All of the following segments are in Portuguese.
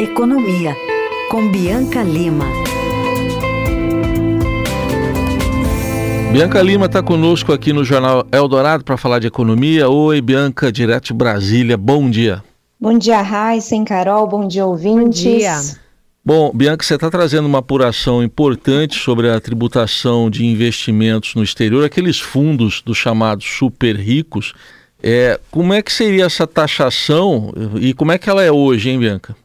Economia, com Bianca Lima. Bianca Lima está conosco aqui no Jornal Eldorado para falar de economia. Oi, Bianca, direto de Brasília. Bom dia. Bom dia, Raíssa e Carol. Bom dia, ouvintes. Bom dia. Bom, Bianca, você está trazendo uma apuração importante sobre a tributação de investimentos no exterior, aqueles fundos dos chamados super ricos. É, como é que seria essa taxação e como é que ela é hoje, hein, Bianca?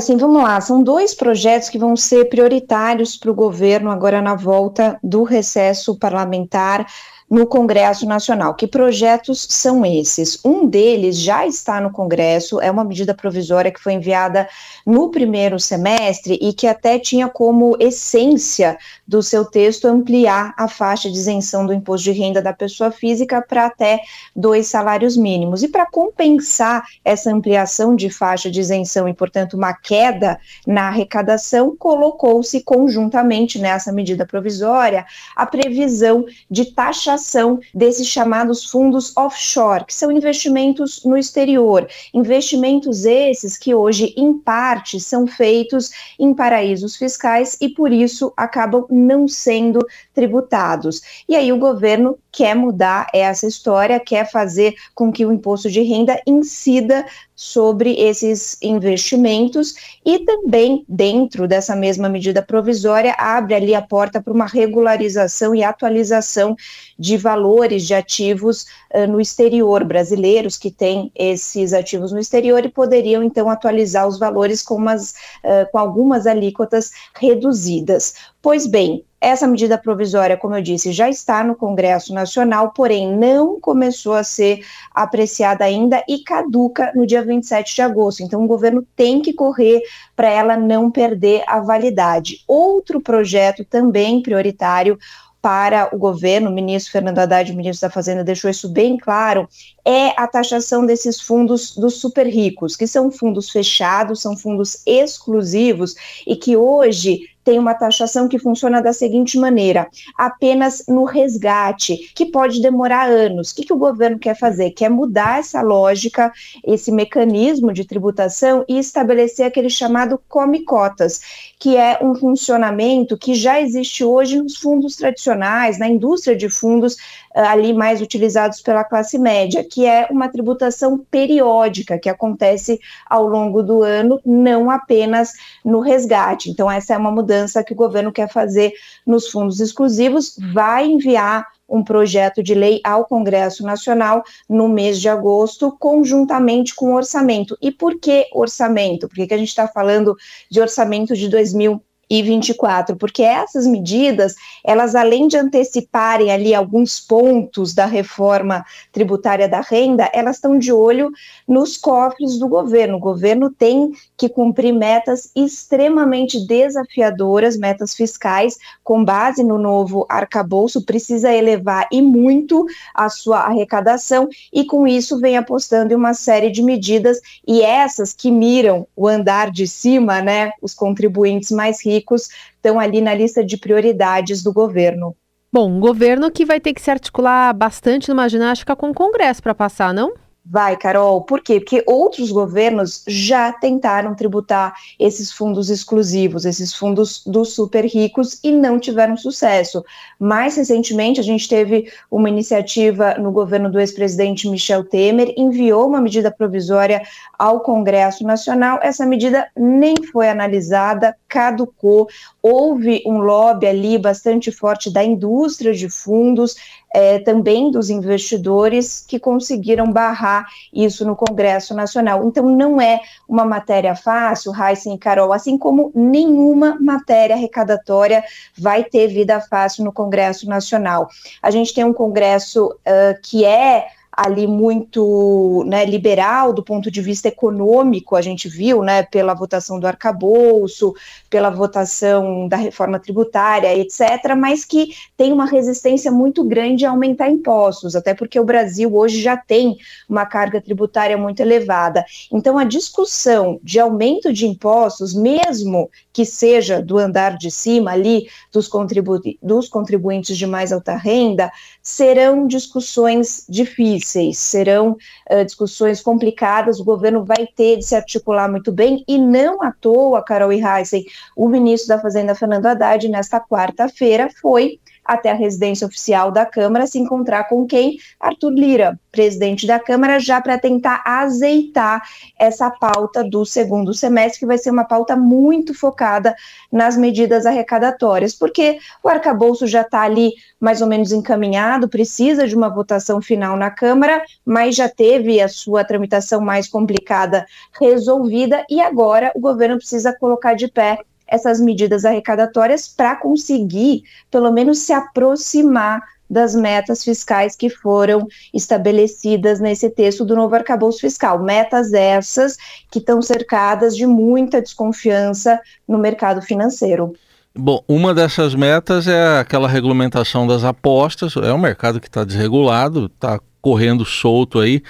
Sim, vamos lá. São dois projetos que vão ser prioritários para o governo agora na volta do recesso parlamentar no Congresso Nacional. Que projetos são esses? Um deles já está no Congresso, é uma medida provisória que foi enviada no primeiro semestre e que até tinha como essência do seu texto ampliar a faixa de isenção do imposto de renda da pessoa física para até dois salários mínimos. E para compensar essa ampliação de faixa de isenção e, portanto, uma queda na arrecadação, colocou-se conjuntamente nessa medida provisória a previsão de taxa taxação desses chamados fundos offshore, que são investimentos no exterior. Investimentos esses que hoje, em parte, são feitos em paraísos fiscais e, por isso, acabam não sendo tributados. E aí o governo quer mudar essa história, quer fazer com que o imposto de renda incida sobre esses investimentos e também, dentro dessa mesma medida provisória, abre ali a porta para uma regularização e atualização de valores de ativos uh, no exterior, brasileiros que têm esses ativos no exterior e poderiam então atualizar os valores com, umas, uh, com algumas alíquotas reduzidas. Pois bem, essa medida provisória, como eu disse, já está no Congresso Nacional, porém não começou a ser apreciada ainda e caduca no dia 27 de agosto. Então, o governo tem que correr para ela não perder a validade. Outro projeto também prioritário para o governo, o ministro Fernando Haddad, o ministro da Fazenda, deixou isso bem claro, é a taxação desses fundos dos super ricos, que são fundos fechados, são fundos exclusivos e que hoje tem uma taxação que funciona da seguinte maneira: apenas no resgate, que pode demorar anos. O que, que o governo quer fazer? Quer mudar essa lógica, esse mecanismo de tributação e estabelecer aquele chamado come-cotas, que é um funcionamento que já existe hoje nos fundos tradicionais, na indústria de fundos ali mais utilizados pela classe média, que é uma tributação periódica que acontece ao longo do ano, não apenas no resgate. Então, essa é uma mudança que o governo quer fazer nos fundos exclusivos, vai enviar um projeto de lei ao Congresso Nacional no mês de agosto, conjuntamente com o orçamento. E por que orçamento? Por que, que a gente está falando de orçamento de 2000? E 24, porque essas medidas, elas além de anteciparem ali alguns pontos da reforma tributária da renda, elas estão de olho nos cofres do governo. O governo tem que cumprir metas extremamente desafiadoras, metas fiscais, com base no novo arcabouço, precisa elevar e muito a sua arrecadação e com isso vem apostando em uma série de medidas e essas que miram o andar de cima, né, os contribuintes mais ricos ricos estão ali na lista de prioridades do governo. Bom, um governo que vai ter que se articular bastante numa ginástica com o Congresso para passar, não? Vai, Carol. Por quê? Porque outros governos já tentaram tributar esses fundos exclusivos, esses fundos dos super ricos e não tiveram sucesso. Mais recentemente, a gente teve uma iniciativa no governo do ex-presidente Michel Temer, enviou uma medida provisória ao Congresso Nacional. Essa medida nem foi analisada, caducou. Houve um lobby ali bastante forte da indústria de fundos, é, também dos investidores que conseguiram barrar isso no Congresso Nacional. Então, não é uma matéria fácil, Heisen e Carol, assim como nenhuma matéria arrecadatória vai ter vida fácil no Congresso Nacional. A gente tem um Congresso uh, que é ali muito né, liberal do ponto de vista econômico, a gente viu, né, pela votação do arcabouço, pela votação da reforma tributária, etc., mas que tem uma resistência muito grande a aumentar impostos, até porque o Brasil hoje já tem uma carga tributária muito elevada. Então, a discussão de aumento de impostos, mesmo que seja do andar de cima ali, dos, contribu dos contribuintes de mais alta renda, serão discussões difíceis serão uh, discussões complicadas, o governo vai ter de se articular muito bem, e não à toa, Carol e Heisen, o ministro da Fazenda, Fernando Haddad, nesta quarta-feira, foi até a residência oficial da Câmara se encontrar com quem? Arthur Lira, presidente da Câmara, já para tentar azeitar essa pauta do segundo semestre, que vai ser uma pauta muito focada nas medidas arrecadatórias, porque o arcabouço já está ali mais ou menos encaminhado, precisa de uma votação final na Câmara, mas já teve a sua tramitação mais complicada resolvida e agora o governo precisa colocar de pé essas medidas arrecadatórias para conseguir, pelo menos, se aproximar das metas fiscais que foram estabelecidas nesse texto do novo arcabouço fiscal. Metas essas que estão cercadas de muita desconfiança no mercado financeiro. Bom, uma dessas metas é aquela regulamentação das apostas. É um mercado que está desregulado, está correndo solto aí,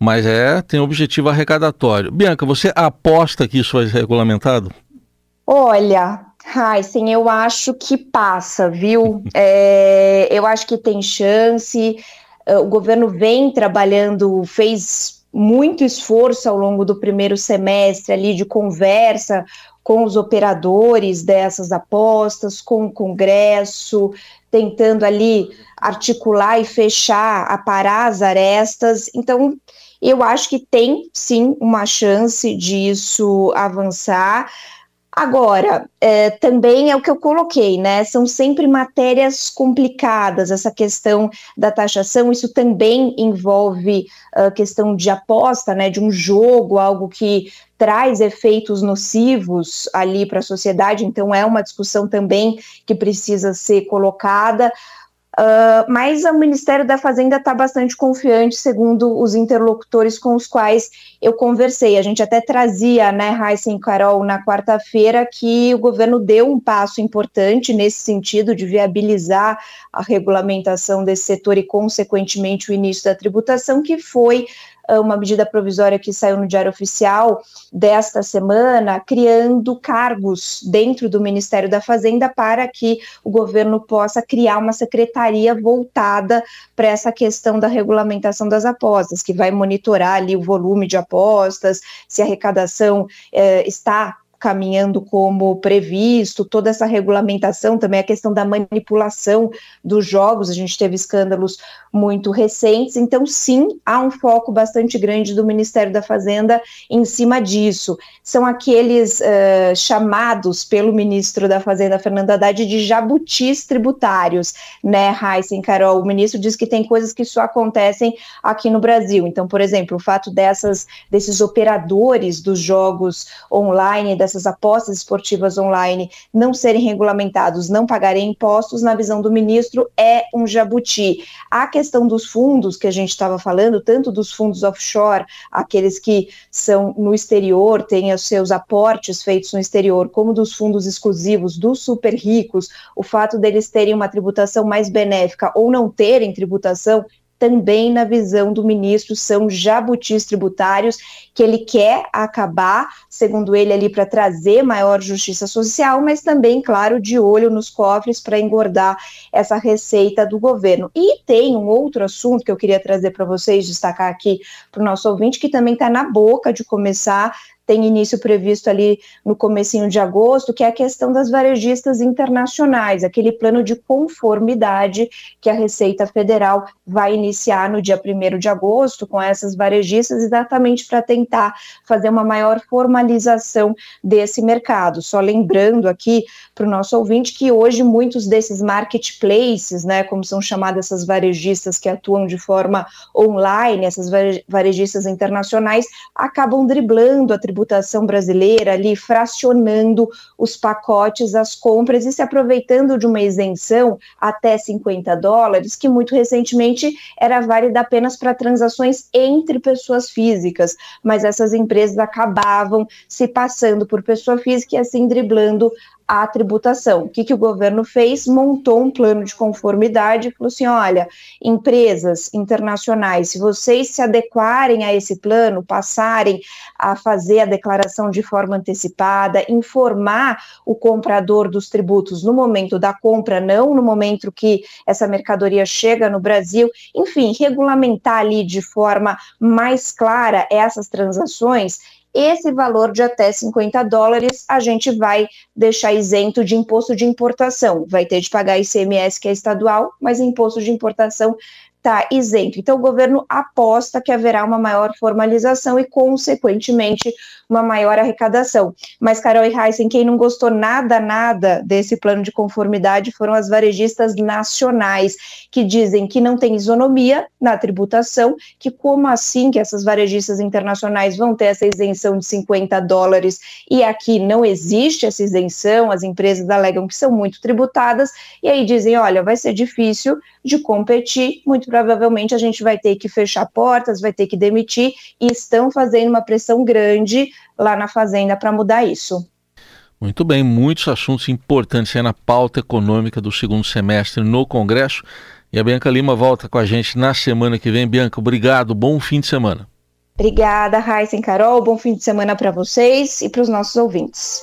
mas é tem objetivo arrecadatório. Bianca, você aposta que isso vai ser regulamentado? Olha, Heisen, eu acho que passa, viu? É, eu acho que tem chance. É, o governo vem trabalhando, fez muito esforço ao longo do primeiro semestre ali de conversa com os operadores dessas apostas, com o Congresso, tentando ali articular e fechar, aparar as arestas. Então, eu acho que tem sim uma chance disso avançar. Agora, é, também é o que eu coloquei, né? São sempre matérias complicadas, essa questão da taxação, isso também envolve a questão de aposta, né? De um jogo, algo que traz efeitos nocivos ali para a sociedade, então é uma discussão também que precisa ser colocada. Uh, mas o Ministério da Fazenda está bastante confiante, segundo os interlocutores com os quais eu conversei. A gente até trazia, né, Raíssa e Carol, na quarta-feira, que o governo deu um passo importante nesse sentido de viabilizar a regulamentação desse setor e, consequentemente, o início da tributação, que foi uma medida provisória que saiu no Diário Oficial desta semana, criando cargos dentro do Ministério da Fazenda para que o governo possa criar uma secretaria voltada para essa questão da regulamentação das apostas, que vai monitorar ali o volume de apostas, se a arrecadação eh, está caminhando como previsto, toda essa regulamentação, também a questão da manipulação dos jogos, a gente teve escândalos muito recentes, então sim, há um foco bastante grande do Ministério da Fazenda em cima disso. São aqueles uh, chamados pelo ministro da Fazenda, Fernando Haddad, de jabutis tributários, né, Heisen, Carol? O ministro diz que tem coisas que só acontecem aqui no Brasil. Então, por exemplo, o fato dessas, desses operadores dos jogos online, essas apostas esportivas online não serem regulamentados, não pagarem impostos, na visão do ministro, é um jabuti. A questão dos fundos que a gente estava falando, tanto dos fundos offshore, aqueles que são no exterior, têm os seus aportes feitos no exterior, como dos fundos exclusivos dos super ricos, o fato deles terem uma tributação mais benéfica ou não terem tributação também na visão do ministro são jabutis tributários que ele quer acabar, segundo ele ali para trazer maior justiça social, mas também, claro, de olho nos cofres para engordar essa receita do governo. E tem um outro assunto que eu queria trazer para vocês, destacar aqui para o nosso ouvinte, que também está na boca de começar tem início previsto ali no comecinho de agosto, que é a questão das varejistas internacionais, aquele plano de conformidade que a Receita Federal vai iniciar no dia 1 de agosto com essas varejistas, exatamente para tentar fazer uma maior formalização desse mercado. Só lembrando aqui para o nosso ouvinte que hoje muitos desses marketplaces, né, como são chamadas essas varejistas que atuam de forma online, essas varejistas internacionais, acabam driblando a brasileira ali, fracionando os pacotes, as compras e se aproveitando de uma isenção até 50 dólares, que muito recentemente era válida apenas para transações entre pessoas físicas, mas essas empresas acabavam se passando por pessoa física e assim driblando à tributação. O que, que o governo fez? Montou um plano de conformidade e falou assim: olha, empresas internacionais, se vocês se adequarem a esse plano, passarem a fazer a declaração de forma antecipada, informar o comprador dos tributos no momento da compra, não no momento que essa mercadoria chega no Brasil, enfim, regulamentar ali de forma mais clara essas transações esse valor de até 50 dólares a gente vai deixar isento de imposto de importação. Vai ter de pagar ICMS, que é estadual, mas imposto de importação está isento. Então, o governo aposta que haverá uma maior formalização e, consequentemente, uma maior arrecadação. Mas, Carol e Heisen, quem não gostou nada, nada desse plano de conformidade foram as varejistas nacionais, que dizem que não tem isonomia na tributação, que como assim que essas varejistas internacionais vão ter essa isenção de 50 dólares e aqui não existe essa isenção, as empresas alegam que são muito tributadas, e aí dizem, olha, vai ser difícil de competir, muito provavelmente a gente vai ter que fechar portas, vai ter que demitir, e estão fazendo uma pressão grande lá na Fazenda para mudar isso. Muito bem, muitos assuntos importantes aí na pauta econômica do segundo semestre no Congresso. E a Bianca Lima volta com a gente na semana que vem. Bianca, obrigado, bom fim de semana. Obrigada, Raíssa e Carol, bom fim de semana para vocês e para os nossos ouvintes.